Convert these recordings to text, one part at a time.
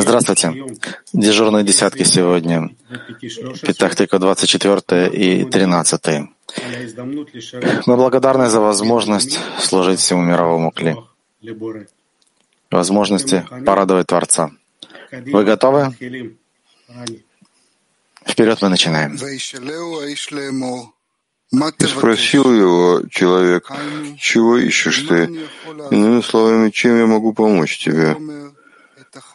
Здравствуйте. Дежурные десятки сегодня. Петахтика 24 и 13. Мы благодарны за возможность служить всему мировому кли. Возможности порадовать Творца. Вы готовы? Вперед мы начинаем. И спросил его человек, чего ищешь ты? Иными словами, чем я могу помочь тебе?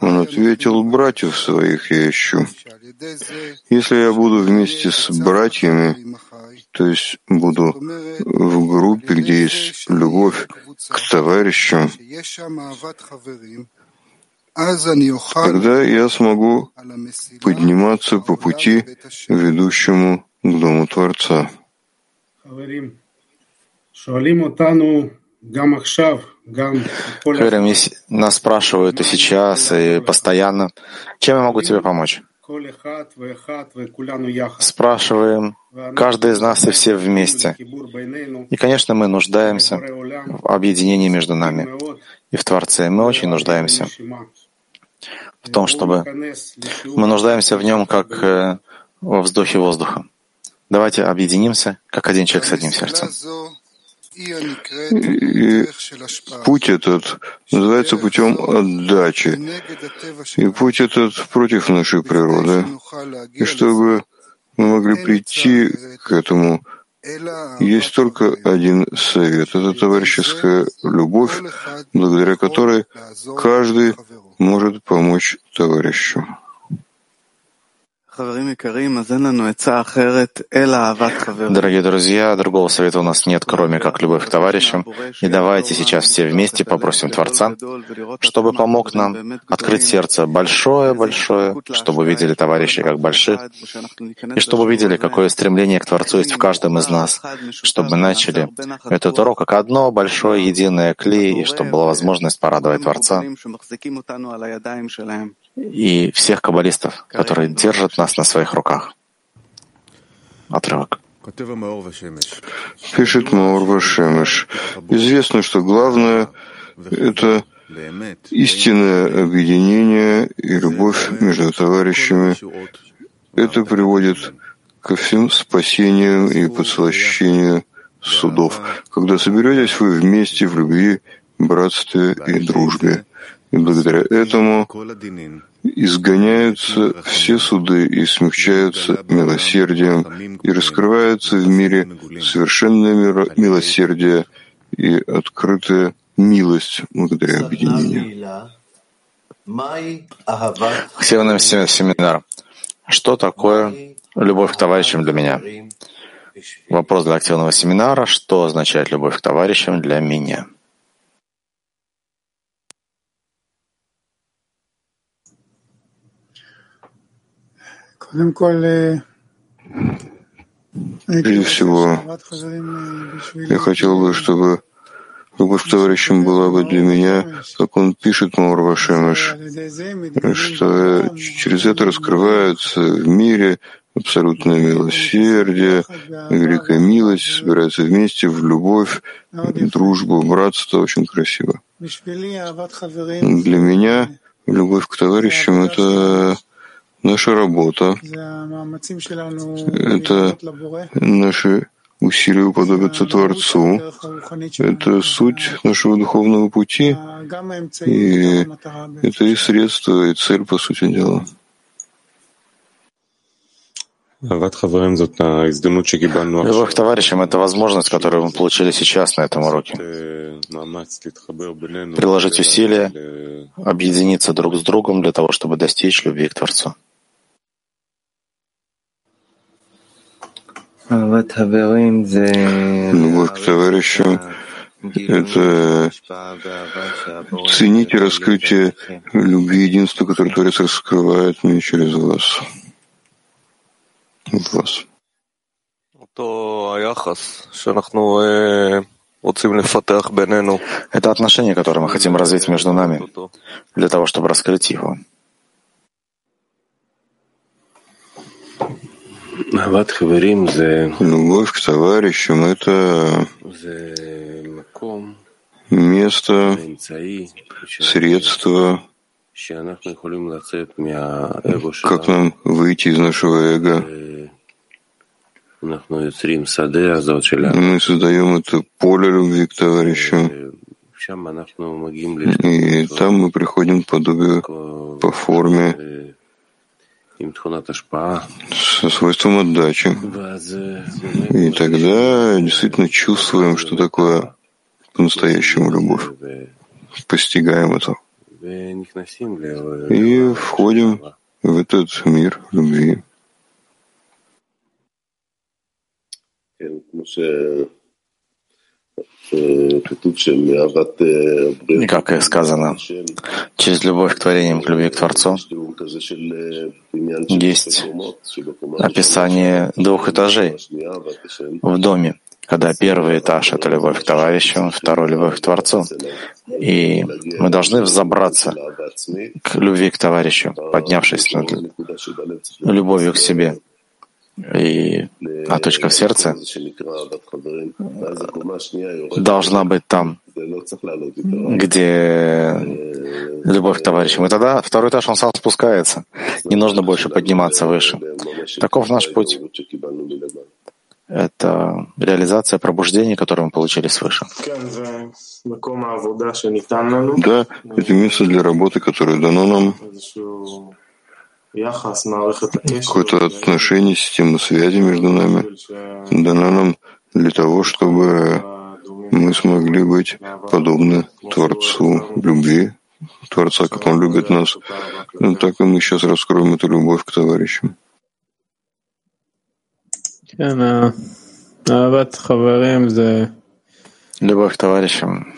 Он ответил, братьев своих я ищу. Если я буду вместе с братьями, то есть буду в группе, где есть любовь к товарищам, тогда я смогу подниматься по пути, ведущему к Дому Творца. Хаверим, нас спрашивают и сейчас, и постоянно, чем я могу тебе помочь? Спрашиваем каждый из нас и все вместе. И, конечно, мы нуждаемся в объединении между нами и в Творце. Мы очень нуждаемся в том, чтобы мы нуждаемся в нем как во вздохе воздуха. Давайте объединимся, как один человек с одним сердцем. И путь этот называется путем отдачи. И путь этот против нашей природы. И чтобы мы могли прийти к этому, есть только один совет. Это товарищеская любовь, благодаря которой каждый может помочь товарищу. Дорогие друзья, другого совета у нас нет, кроме как любовь к товарищам. И давайте сейчас все вместе попросим Творца, чтобы помог нам открыть сердце большое-большое, чтобы увидели товарищей как больших, и чтобы увидели, какое стремление к Творцу есть в каждом из нас, чтобы мы начали этот урок как одно большое единое клей, и чтобы была возможность порадовать Творца и всех каббалистов, которые держат нас на своих руках. Отрывок. Пишет Маур Вашемеш. Известно, что главное — это истинное объединение и любовь между товарищами. Это приводит ко всем спасениям и подслащению судов, когда соберетесь вы вместе в любви, братстве и дружбе. И благодаря этому изгоняются все суды и смягчаются милосердием, и раскрывается в мире совершенное милосердие и открытая милость благодаря объединению. Активный семинар. Что такое любовь к товарищам для меня? Вопрос для активного семинара. Что означает любовь к товарищам для меня? Прежде всего, я хотел бы, чтобы любовь к товарищам была бы для меня, как он пишет Маур Вашемеш, что через это раскрываются в мире абсолютное милосердие, великая милость собираются вместе в любовь, дружбу, братство. Очень красиво. Для меня любовь к товарищам — это наша работа, это наши усилия уподобиться Творцу. Это суть нашего духовного пути, и это и средство, и цель, по сути дела. Любовь к товарищам — это возможность, которую мы получили сейчас на этом уроке. Приложить усилия, объединиться друг с другом для того, чтобы достичь любви к Творцу. Любовь к товарищам — это ценить и раскрытие любви единства, которое Творец раскрывает мне через вас. В вас. Это отношение, которое мы хотим развить между нами, для того, чтобы раскрыть его. Любовь к товарищам — это место, средство, как нам выйти из нашего эго. Мы создаем это поле любви к товарищам. И там мы приходим к подобию по форме со свойством отдачи. И тогда действительно чувствуем, что такое по-настоящему любовь. Постигаем это. И входим в этот мир любви. И как сказано, через любовь к творениям, к любви к Творцу, есть описание двух этажей в доме, когда первый этаж — это любовь к товарищу, второй — любовь к Творцу. И мы должны взобраться к любви к товарищу, поднявшись над любовью к себе и а точка в сердце должна быть там, где любовь к товарищам. И тогда второй этаж, он сам спускается. Не нужно больше подниматься выше. Таков наш путь. Это реализация пробуждения, которое мы получили свыше. Да, это место для работы, которое дано нам какое-то отношение, система связи между нами. дана нам для того, чтобы мы смогли быть подобны Творцу любви, Творца, как Он любит нас. Ну, так и мы сейчас раскроем эту любовь к товарищам. Любовь к товарищам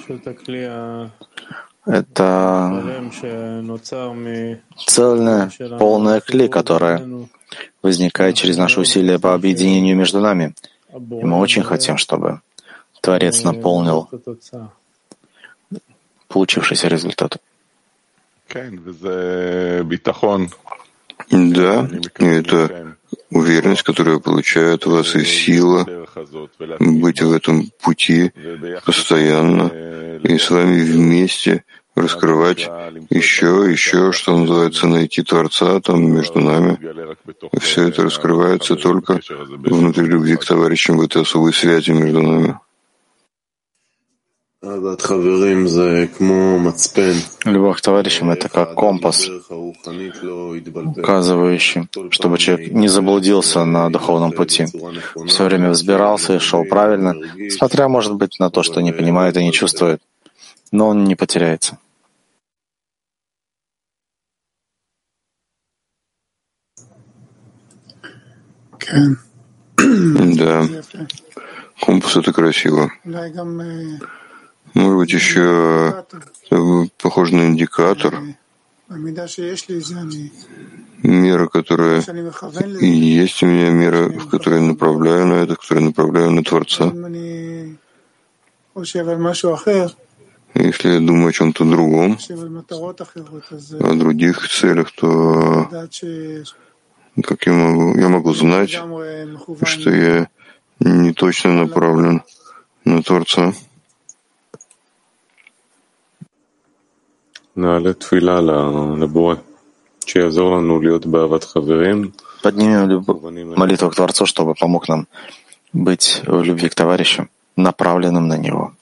это цельная, полная кли, которая возникает через наши усилия по объединению между нами. И мы очень хотим, чтобы Творец наполнил получившийся результат. Да, это уверенность, которую получает вас, и сила быть в этом пути постоянно и с вами вместе раскрывать еще, еще, что называется, найти Творца там между нами. Все это раскрывается только внутри любви к товарищам, в этой особой связи между нами. Любовь к товарищам — это как компас, указывающий, чтобы человек не заблудился на духовном пути, все время взбирался и шел правильно, смотря, может быть, на то, что не понимает и не чувствует, но он не потеряется. Да, компас — это красиво. Может быть, еще э, похож на индикатор, мера, которая и есть у меня мера, в которой я направляю на это, в которой направляю на Творца. Если я думаю о чем-то другом, о других целях, то как я могу, я могу знать, что я не точно направлен на Творца? Поднимем молитву к Творцу, чтобы помог нам быть в любви к товарищу, направленным на него.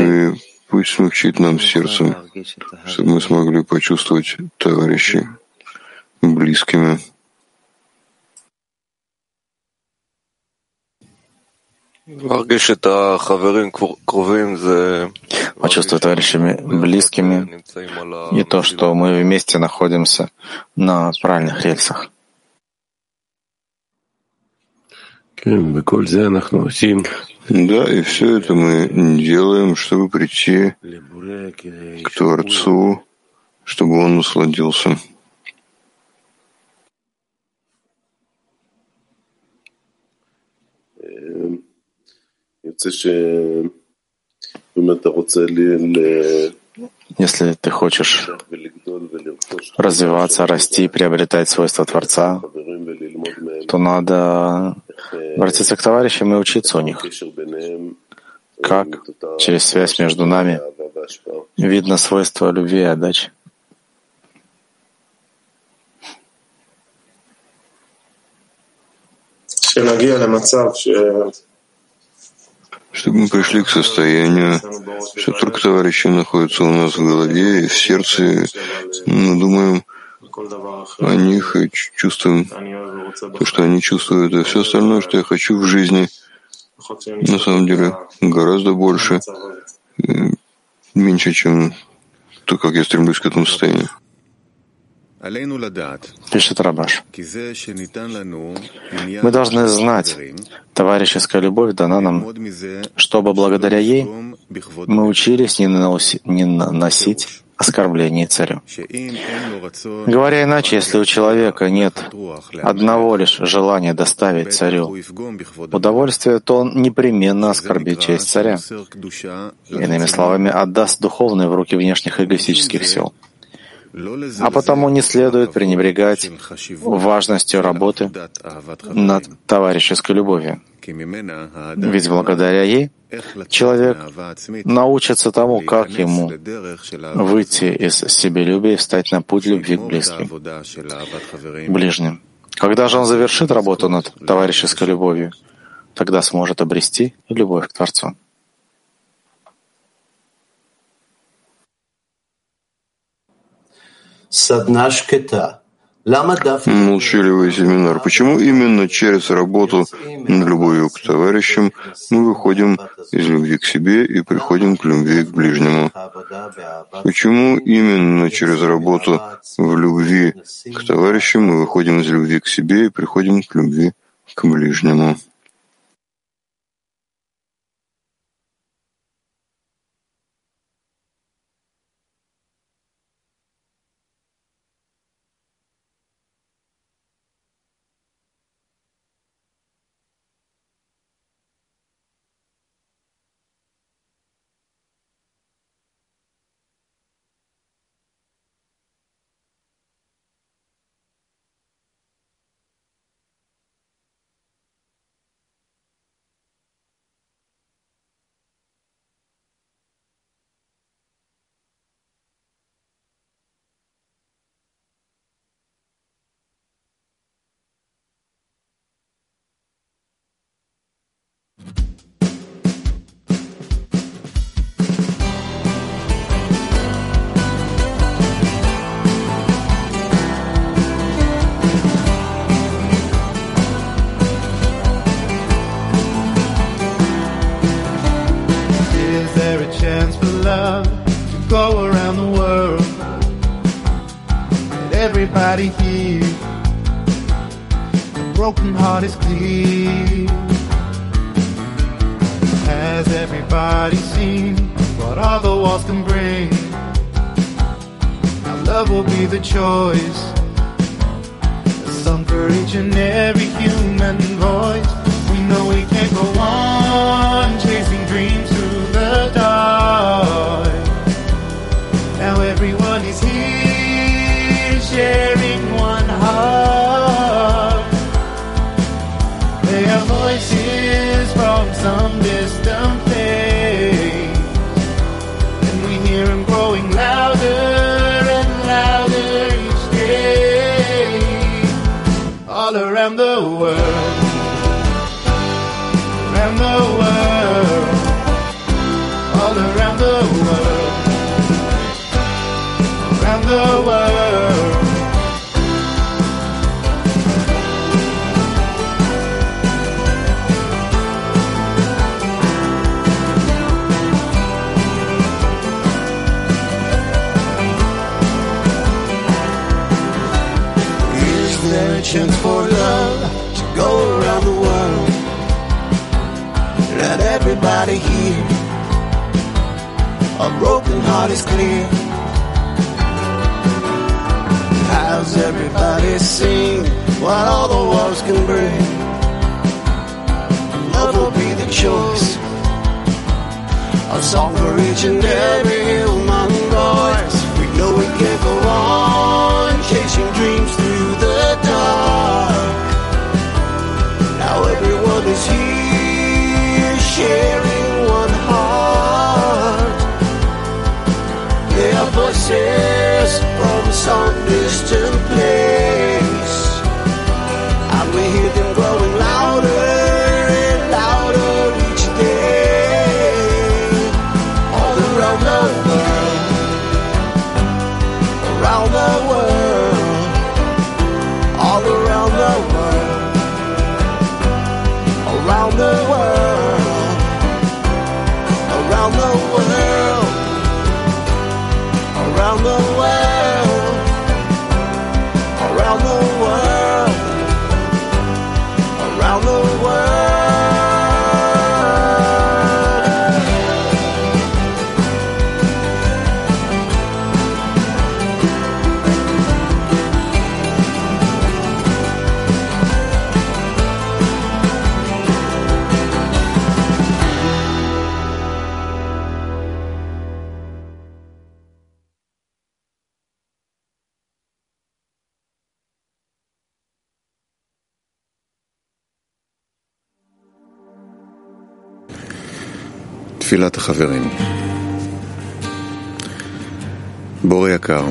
И пусть смягчит нам сердце, чтобы мы смогли почувствовать товарищей близкими. Почувствовать товарищами близкими и то, что мы вместе находимся на правильных рельсах. Да, и все это мы делаем, чтобы прийти к Творцу, чтобы Он насладился. Если ты хочешь развиваться, расти, приобретать свойства Творца, то надо обратиться к товарищам и учиться у них. Как через связь между нами видно свойства любви и отдачи. чтобы мы пришли к состоянию, что только товарищи находятся у нас в голове и в сердце, мы думаем о них и чувствуем то, что они чувствуют, и все остальное, что я хочу в жизни, на самом деле гораздо больше, меньше, чем то, как я стремлюсь к этому состоянию. Пишет Рабаш. Мы должны знать, товарищеская любовь дана нам, чтобы благодаря ей мы учились не, наносить, оскорблений царю. Говоря иначе, если у человека нет одного лишь желания доставить царю удовольствие, то он непременно оскорбит честь царя. Иными словами, отдаст духовные в руки внешних эгоистических сил. А потому не следует пренебрегать важностью работы над товарищеской любовью. Ведь благодаря ей человек научится тому, как ему выйти из себелюбия и встать на путь любви к близким, ближним. Когда же он завершит работу над товарищеской любовью, тогда сможет обрести любовь к Творцу. Молчаливый семинар. Почему именно через работу над любовью к товарищам мы выходим из любви к себе и приходим к любви к ближнему? Почему именно через работу в любви к товарищам мы выходим из любви к себе и приходим к любви к ближнему? go around the world. And everybody here a broken heart is clear. Has everybody seen what all the walls can bring? Now love will be the choice. A song for each and every human voice. We know we can't go on chasing dreams through the dark. Everyone is here sharing one heart. They are voices from some chance for love to go around the world? Let everybody hear. A broken heart is clear. How's everybody sing what all the wars can bring? Love will be the choice. A song for each and every human voice. We know we can't go on תפילת החברים. בורא יקר,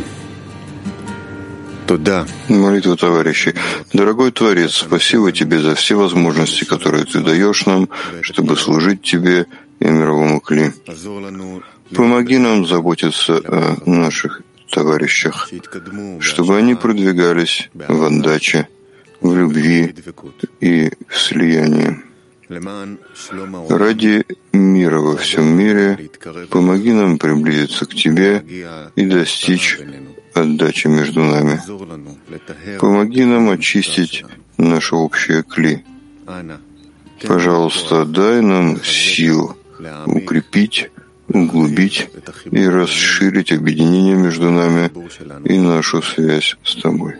תודה Молитва товарищей. Дорогой Творец, спасибо Тебе за все возможности, которые Ты даешь нам, чтобы служить Тебе и мировому кли. עזור לנו Помоги нам заботиться о наших товарищах, שיתקדמו чтобы они продвигались в отдаче, в любви בדבקות. и в слиянии. Ради мира во всем мире помоги нам приблизиться к Тебе и достичь отдачи между нами. Помоги нам очистить наше общее кли. Пожалуйста, дай нам сил укрепить, углубить и расширить объединение между нами и нашу связь с Тобой.